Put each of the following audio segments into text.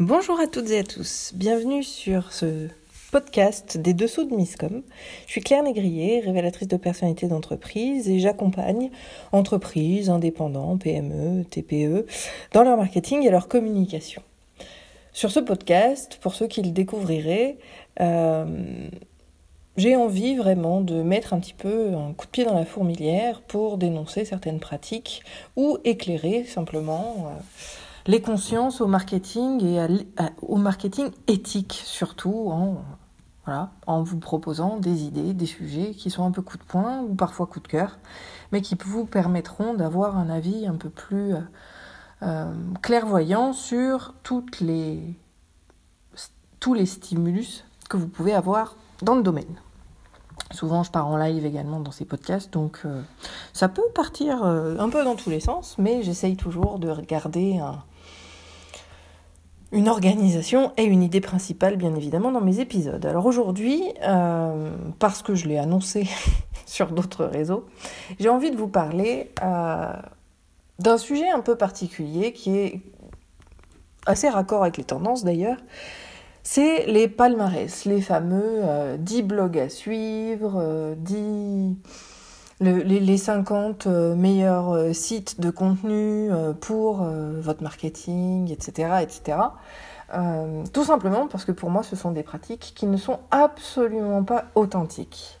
Bonjour à toutes et à tous, bienvenue sur ce podcast des dessous de Misscom. Je suis Claire Négrier, révélatrice de personnalité d'entreprise et j'accompagne entreprises, indépendants, PME, TPE dans leur marketing et leur communication. Sur ce podcast, pour ceux qui le découvriraient, euh, j'ai envie vraiment de mettre un petit peu un coup de pied dans la fourmilière pour dénoncer certaines pratiques ou éclairer simplement. Euh, les consciences au marketing et au marketing éthique surtout en, vous proposant des idées, des sujets qui sont un peu coup de poing ou parfois coup de cœur, mais qui vous permettront d'avoir un avis un peu plus euh, euh, clairvoyant sur les, tous les stimulus que vous pouvez avoir dans le domaine. Souvent, je pars en live également dans ces podcasts, donc euh, ça peut partir un peu dans tous les sens, mais j'essaye toujours de regarder un, une organisation et une idée principale, bien évidemment, dans mes épisodes. Alors aujourd'hui, euh, parce que je l'ai annoncé sur d'autres réseaux, j'ai envie de vous parler euh, d'un sujet un peu particulier qui est assez raccord avec les tendances d'ailleurs. C'est les palmarès, les fameux 10 euh, blogs à suivre, 10 les, 50 euh, meilleurs euh, sites de contenu euh, pour votre marketing, etc. etc. tout simplement parce que pour moi, ce sont des pratiques qui ne sont absolument pas authentiques.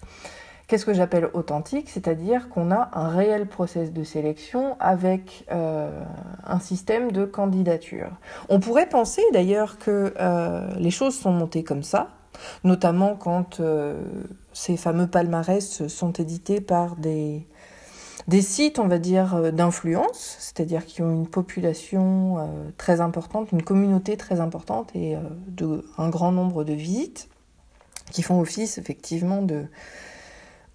Qu'est-ce que j'appelle authentique? C'est-à-dire qu'on a un réel process de sélection avec un système de candidature. On pourrait penser d'ailleurs que les choses sont montées comme ça, notamment quand euh, ces fameux palmarès sont édités par des, sites, on va dire, euh, d'influence, c'est-à-dire qui ont une population euh, très importante, une communauté très importante et un grand nombre de visites, qui font office effectivement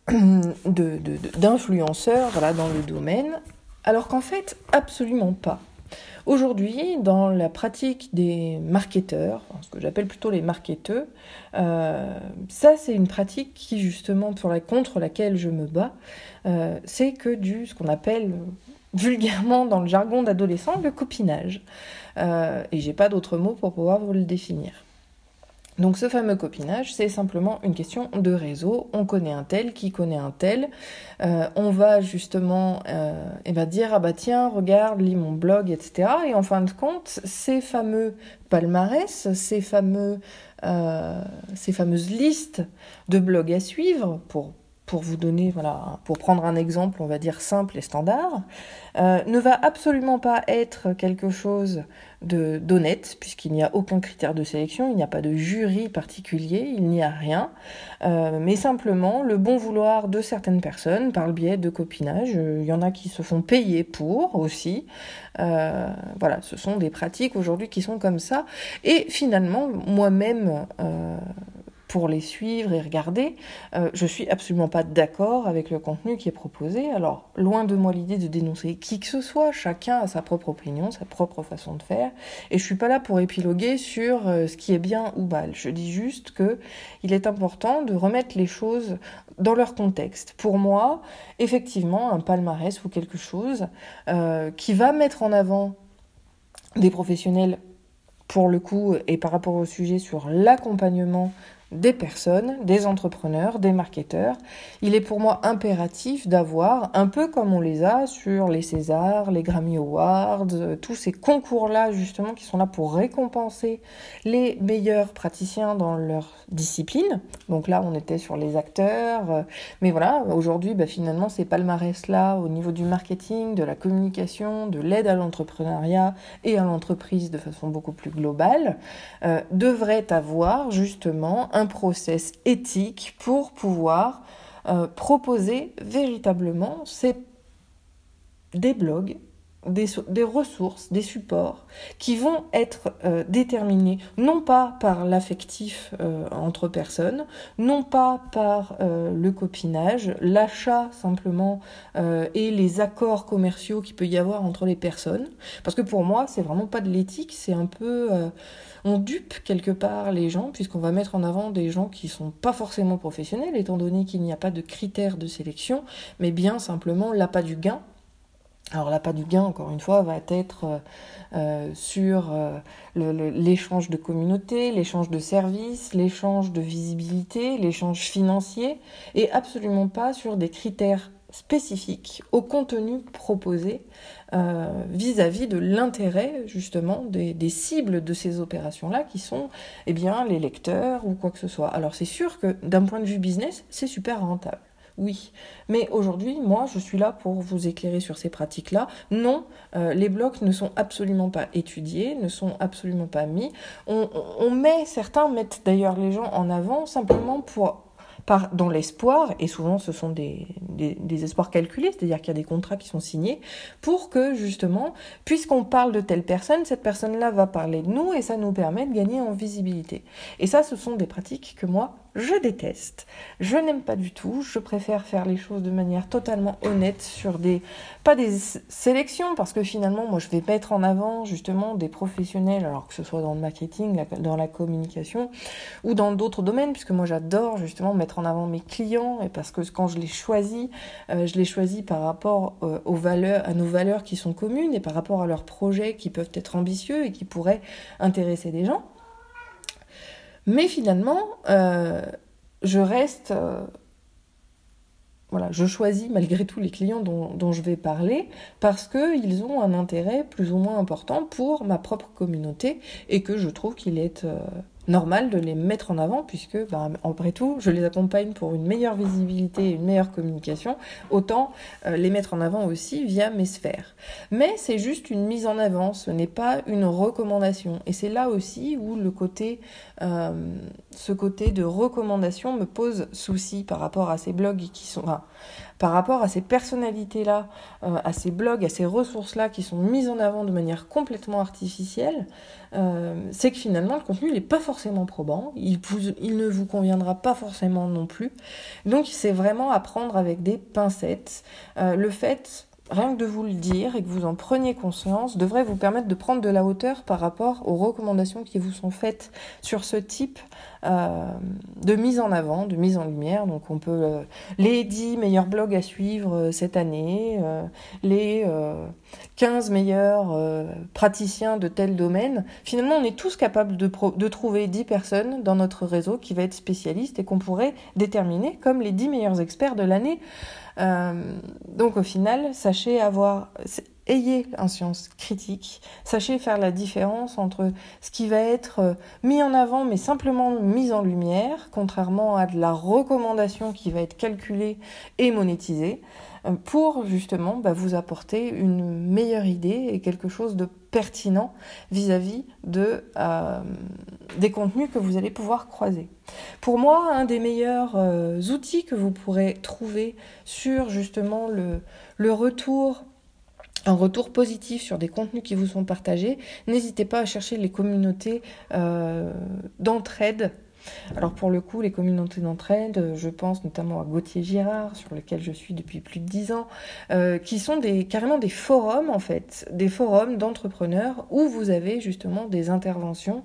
d'influenceurs dans le domaine, alors qu'en fait, absolument pas. Aujourd'hui, dans la pratique des marketeurs, ce que j'appelle plutôt les marketeurs, euh, ça c'est une pratique qui justement pour la, contre laquelle je me bats, euh, c'est que du ce qu'on appelle vulgairement dans le jargon d'adolescent le copinage. Euh, et j'ai pas d'autre mot pour pouvoir vous le définir. Donc ce fameux copinage, c'est simplement une question de réseau. On connaît un tel qui connaît un tel. Euh, on va justement euh, et va dire ah bah tiens regarde lis mon blog etc. Et en fin de compte ces fameux palmarès, ces fameux euh, ces fameuses listes de blogs à suivre pour pour vous donner, voilà, pour prendre un exemple, on va dire simple et standard, euh, ne va absolument pas être quelque chose de d'honnête, puisqu'il n'y a aucun critère de sélection, il n'y a pas de jury particulier, il n'y a rien, euh, mais simplement le bon vouloir de certaines personnes par le biais de copinage. Il y en a qui se font payer pour aussi. Euh, voilà, ce sont des pratiques aujourd'hui qui sont comme ça. Et finalement, moi-même, pour les suivre et regarder, euh, je suis absolument pas d'accord avec le contenu qui est proposé. Alors, loin de moi l'idée de dénoncer qui que ce soit, chacun a sa propre opinion, sa propre façon de faire, et je suis pas là pour épiloguer sur euh, ce qui est bien ou mal. Je dis juste que il est important de remettre les choses dans leur contexte. Pour moi, effectivement, un palmarès ou quelque chose euh, qui va mettre en avant des professionnels pour le coup, et par rapport au sujet sur l'accompagnement des personnes, des entrepreneurs, des marketeurs. Il est pour moi impératif d'avoir, un peu comme on les a sur les Césars, les Grammy Awards, euh, tous ces concours-là justement qui sont là pour récompenser les meilleurs praticiens dans leur discipline. Donc là, on était sur les acteurs, euh, mais voilà, aujourd'hui, bah, finalement, ces palmarès-là au niveau du marketing, de la communication, de l'aide à l'entrepreneuriat et à l'entreprise de façon beaucoup plus globale, euh, devraient avoir justement un process éthique pour pouvoir euh, proposer véritablement des blogs des, ressources, des supports qui vont être euh, déterminés non pas par l'affectif euh, entre personnes, non pas par euh, le copinage, l'achat simplement et les accords commerciaux qu'il peut y avoir entre les personnes. Parce que pour moi, c'est vraiment pas de l'éthique, c'est un peu... on dupe quelque part les gens puisqu'on va mettre en avant des gens qui sont pas forcément professionnels étant donné qu'il n'y a pas de critères de sélection, mais bien simplement l'appât du gain Alors l'appât du gain, encore une fois, va être euh, euh, sur euh, l'échange de communauté, l'échange de services, l'échange de visibilité, l'échange financier, et absolument pas sur des critères spécifiques au contenu proposé vis-à-vis de l'intérêt justement des, des, cibles de ces opérations-là qui sont eh bien, les lecteurs ou quoi que ce soit. Alors c'est sûr que d'un point de vue business, c'est super rentable. Oui, mais aujourd'hui, moi, je suis là pour vous éclairer sur ces pratiques-là. Non, euh, les blocs ne sont absolument pas étudiés, ne sont absolument pas mis. On, met, certains mettent d'ailleurs les gens en avant simplement pour dans l'espoir, et souvent ce sont des, des, des espoirs calculés, c'est-à-dire qu'il y a des contrats qui sont signés, pour que justement, puisqu'on parle de telle personne, cette personne-là va parler de nous et ça nous permet de gagner en visibilité. Et ça, ce sont des pratiques que moi, je déteste. Je n'aime pas du tout. Je préfère faire les choses de manière totalement honnête sur des, pas des sélections, parce que finalement, moi, je vais mettre en avant justement des professionnels, alors que ce soit dans le marketing, dans la communication ou dans d'autres domaines, puisque moi, j'adore justement mettre en avant mes clients et parce que quand je les choisis, euh, je les choisis par rapport euh, aux valeurs, à nos valeurs qui sont communes et par rapport à leurs projets qui peuvent être ambitieux et qui pourraient intéresser des gens. Mais finalement, euh, je reste. Euh, voilà, je choisis malgré tout les clients dont, je vais parler parce qu'ils ont un intérêt plus ou moins important pour ma propre communauté et que je trouve qu'il est euh, normal de les mettre en avant puisque, bah, après tout, je les accompagne pour une meilleure visibilité et une meilleure communication, autant euh, les mettre en avant aussi via mes sphères. Mais c'est juste une mise en avant, ce n'est pas une recommandation. Et c'est là aussi où le côté, euh, ce côté de recommandation me pose souci par rapport à ces blogs qui sont, enfin, par rapport à ces personnalités-là, euh, à ces blogs, à ces ressources-là qui sont mises en avant de manière complètement artificielle, euh, c'est que finalement le contenu n'est pas forcément probant, il, ne vous conviendra pas forcément non plus. Donc c'est vraiment à prendre avec des pincettes. Euh, le fait rien que de vous le dire et que vous en preniez conscience devrait vous permettre de prendre de la hauteur par rapport aux recommandations qui vous sont faites sur ce type de mise en avant, de mise en lumière. Donc on peut euh, les 10 meilleurs blogs à suivre euh, cette année, euh, les 15 meilleurs praticiens de tel domaine. Finalement, on est tous capables de, de trouver 10 personnes dans notre réseau qui va être spécialiste et qu'on pourrait déterminer comme les 10 meilleurs experts de l'année. Euh, donc au final, sachez avoir, ayez un science critique, sachez faire la différence entre ce qui va être euh, mis en avant mais simplement mis en lumière, contrairement à de la recommandation qui va être calculée et monétisée, euh, pour justement bah, vous apporter une meilleure idée et quelque chose de pertinent vis-à-vis de, euh, des contenus que vous allez pouvoir croiser. Pour moi, un des meilleurs outils que vous pourrez trouver sur justement le retour un retour positif sur des contenus qui vous sont partagés, n'hésitez pas à chercher les communautés euh, d'entraide alors pour le coup, les communautés d'entraide, je pense notamment à Gauthier Girard, sur lequel je suis depuis plus de dix ans, euh, qui sont des, carrément des forums en fait, des forums d'entrepreneurs où vous avez justement des interventions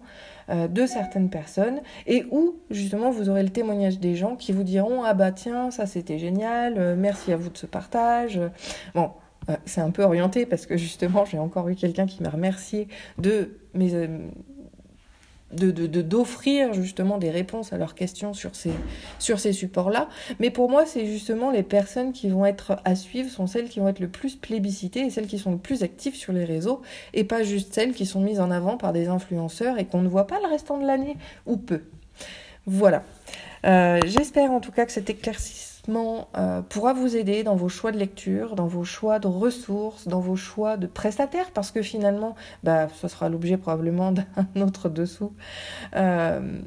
euh, de certaines personnes et où justement vous aurez le témoignage des gens qui vous diront ah bah tiens ça c'était génial, euh, merci à vous de ce partage. Bon, euh, c'est un peu orienté parce que justement j'ai encore eu quelqu'un qui m'a remercié de de, d'offrir justement des réponses à leurs questions sur ces, sur ces supports-là. Mais pour moi, c'est justement les personnes qui vont être à suivre sont celles qui vont être le plus plébiscitées et celles qui sont le plus actives sur les réseaux et pas juste celles qui sont mises en avant par des influenceurs et qu'on ne voit pas le restant de l'année ou peu. Voilà. Euh, j'espère en tout cas que cet éclaircissement euh, pourra vous aider dans vos choix de lecture, dans vos choix de ressources, dans vos choix de prestataires, parce que finalement, bah, ce sera l'objet probablement d'un autre dessous. Euh,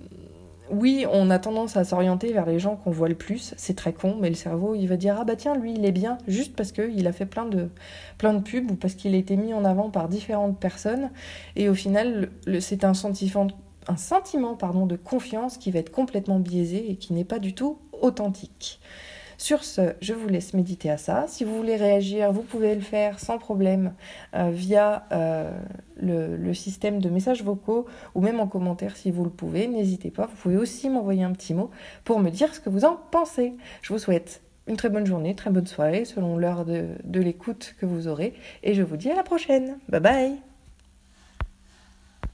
oui, on a tendance à s'orienter vers les gens qu'on voit le plus. C'est très con, mais le cerveau, il va dire ah bah tiens, lui, il est bien, juste parce qu'il a fait plein de plein de pubs ou parce qu'il a été mis en avant par différentes personnes. Et au final, c'est un sentiment un sentiment pardon, de confiance qui va être complètement biaisé et qui n'est pas du tout authentique. Sur ce, je vous laisse méditer à ça. Si vous voulez réagir, vous pouvez le faire sans problème euh, via euh, le, système de messages vocaux ou même en commentaire si vous le pouvez. N'hésitez pas. Vous pouvez aussi m'envoyer un petit mot pour me dire ce que vous en pensez. Je vous souhaite une très bonne journée, très bonne soirée, selon l'heure de l'écoute que vous aurez. Et je vous dis à la prochaine. Bye bye